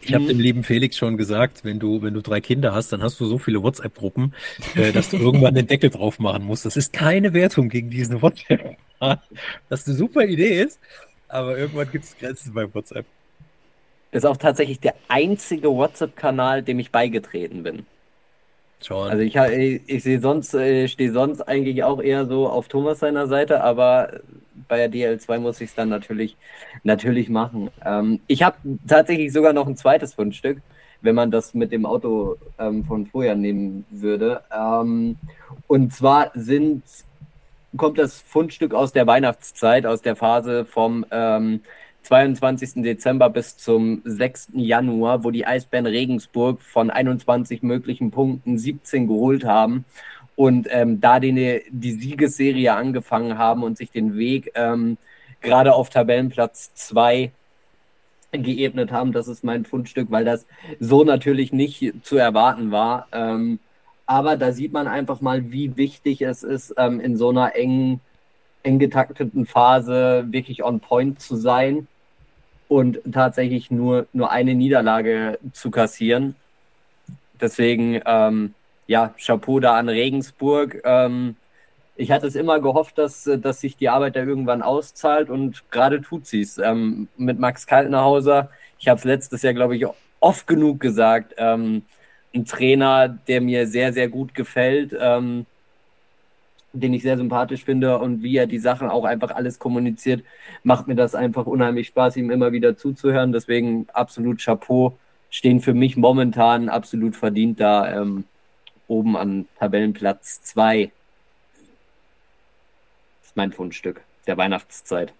Speaker 1: Ich habe dem lieben Felix schon gesagt, wenn du, wenn du drei Kinder hast, dann hast du so viele WhatsApp-Gruppen, äh, dass du irgendwann den Deckel drauf machen musst. Das ist keine Wertung gegen diesen WhatsApp. Das ist eine super Idee ist, aber irgendwann gibt es Grenzen bei WhatsApp.
Speaker 3: Das ist auch tatsächlich der einzige WhatsApp-Kanal, dem ich beigetreten bin. Schon. Also ich, ich, ich sehe sonst, ich stehe sonst eigentlich auch eher so auf Thomas seiner Seite, aber bei der DL2 muss ich es dann natürlich, natürlich machen. Ähm, ich habe tatsächlich sogar noch ein zweites Fundstück, wenn man das mit dem Auto ähm, von vorher nehmen würde. Ähm, und zwar sind kommt das Fundstück aus der Weihnachtszeit, aus der Phase vom ähm, 22. Dezember bis zum 6. Januar, wo die Eisbären Regensburg von 21 möglichen Punkten 17 geholt haben und ähm, da die, die Siegesserie angefangen haben und sich den Weg ähm, gerade auf Tabellenplatz 2 geebnet haben. Das ist mein Fundstück, weil das so natürlich nicht zu erwarten war. Ähm, aber da sieht man einfach mal, wie wichtig es ist, ähm, in so einer engen, eng getakteten Phase wirklich on point zu sein und tatsächlich nur, nur eine Niederlage zu kassieren. Deswegen, ähm, ja, Chapeau da an Regensburg. Ähm, ich hatte es immer gehofft, dass, dass sich die Arbeit da irgendwann auszahlt und gerade tut sie es. Ähm, mit Max Kaltenhauser, ich habe es letztes Jahr, glaube ich, oft genug gesagt, ähm, ein Trainer, der mir sehr, sehr gut gefällt, ähm, den ich sehr sympathisch finde und wie er die Sachen auch einfach alles kommuniziert, macht mir das einfach unheimlich Spaß, ihm immer wieder zuzuhören. Deswegen absolut Chapeau, stehen für mich momentan absolut verdient da ähm, oben an Tabellenplatz 2 mein Fundstück der Weihnachtszeit.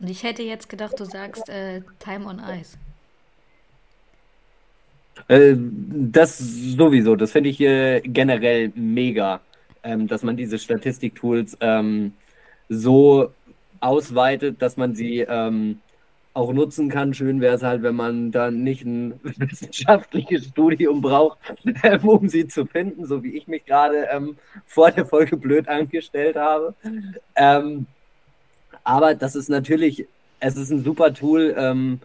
Speaker 2: Und ich hätte jetzt gedacht, du sagst äh, Time on Ice.
Speaker 3: Äh, das sowieso, das finde ich äh, generell mega, ähm, dass man diese Statistiktools ähm, so ausweitet, dass man sie ähm, auch nutzen kann. Schön wäre es halt, wenn man dann nicht ein wissenschaftliches Studium braucht, ähm, um sie zu finden, so wie ich mich gerade ähm, vor der Folge blöd angestellt habe. Ähm, aber das ist natürlich, es ist ein super Tool, ähm,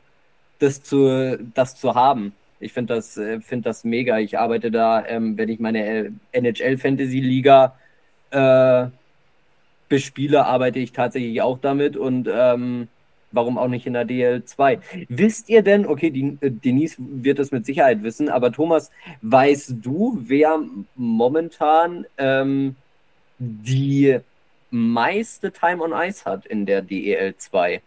Speaker 3: das, zu, das zu haben. Ich finde das, äh, find das mega. Ich arbeite da, ähm, wenn ich meine NHL Fantasy Liga äh, bespiele, arbeite ich tatsächlich auch damit und ähm, warum auch nicht in der DL2? Wisst ihr denn, okay, die, äh, Denise wird es mit Sicherheit wissen, aber Thomas, weißt du, wer momentan ähm, die meiste Time on Ice hat in der DEL2?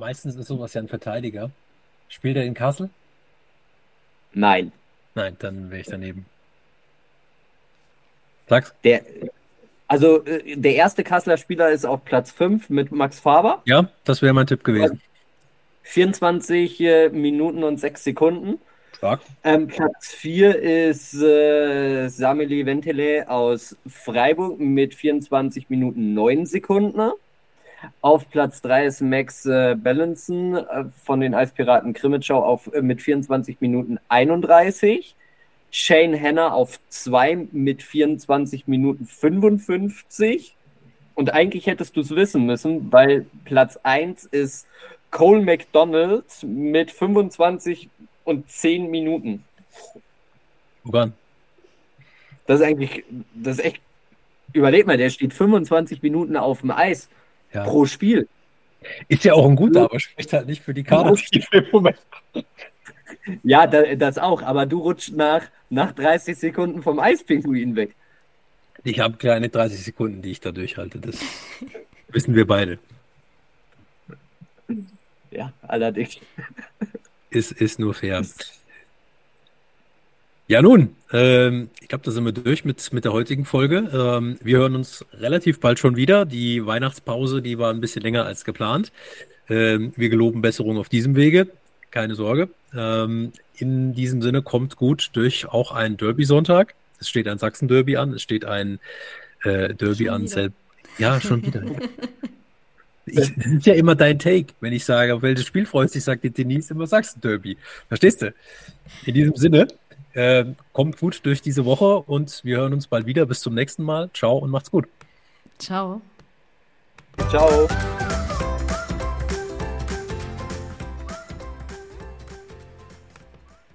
Speaker 1: Meistens ist sowas ja ein Verteidiger. Spielt er in Kassel?
Speaker 3: Nein.
Speaker 1: Nein, dann wäre ich daneben. Sag's.
Speaker 3: Der, also äh, der erste Kasseler Spieler ist auf Platz 5 mit Max Faber.
Speaker 1: Ja, das wäre mein Tipp gewesen.
Speaker 3: 24 äh, Minuten und 6 Sekunden.
Speaker 1: Stark.
Speaker 3: Ähm, Platz 4 ist äh, Sameli Ventele aus Freiburg mit 24 Minuten 9 Sekunden. Auf Platz 3 ist Max äh, Ballanson äh, von den Eispiraten Krimitschau auf, äh, mit 24 Minuten 31. Shane Hanna auf 2 mit 24 Minuten 55. Und eigentlich hättest du es wissen müssen, weil Platz 1 ist Cole McDonald mit 25 und 10 Minuten.
Speaker 1: Woran?
Speaker 3: Das ist eigentlich, das ist echt, überleg mal, der steht 25 Minuten auf dem Eis ja. pro Spiel.
Speaker 1: Ist ja auch ein guter, aber spricht halt nicht für die Karte.
Speaker 3: Ja, das auch, aber du rutschst nach, nach 30 Sekunden vom Eispinguin weg.
Speaker 1: Ich habe kleine 30 Sekunden, die ich da durchhalte. Das wissen wir beide.
Speaker 3: Ja, allerdings.
Speaker 1: Ist, ist nur fair. Ja, nun, ähm, ich glaube, da sind wir durch mit, mit der heutigen Folge. Ähm, wir hören uns relativ bald schon wieder. Die Weihnachtspause, die war ein bisschen länger als geplant. Ähm, wir geloben Besserung auf diesem Wege keine Sorge. Ähm, in diesem Sinne kommt gut durch auch ein Derby-Sonntag. Es steht ein Sachsen-Derby an, es steht ein äh, Derby schon an. Wieder. Ja, schon wieder. Ich, das ist ja immer dein Take, wenn ich sage, auf welches Spiel freust du dich, sagt die Denise immer Sachsen-Derby. Verstehst du? In diesem Sinne, äh, kommt gut durch diese Woche und wir hören uns bald wieder. Bis zum nächsten Mal. Ciao und macht's gut.
Speaker 2: Ciao.
Speaker 3: Ciao.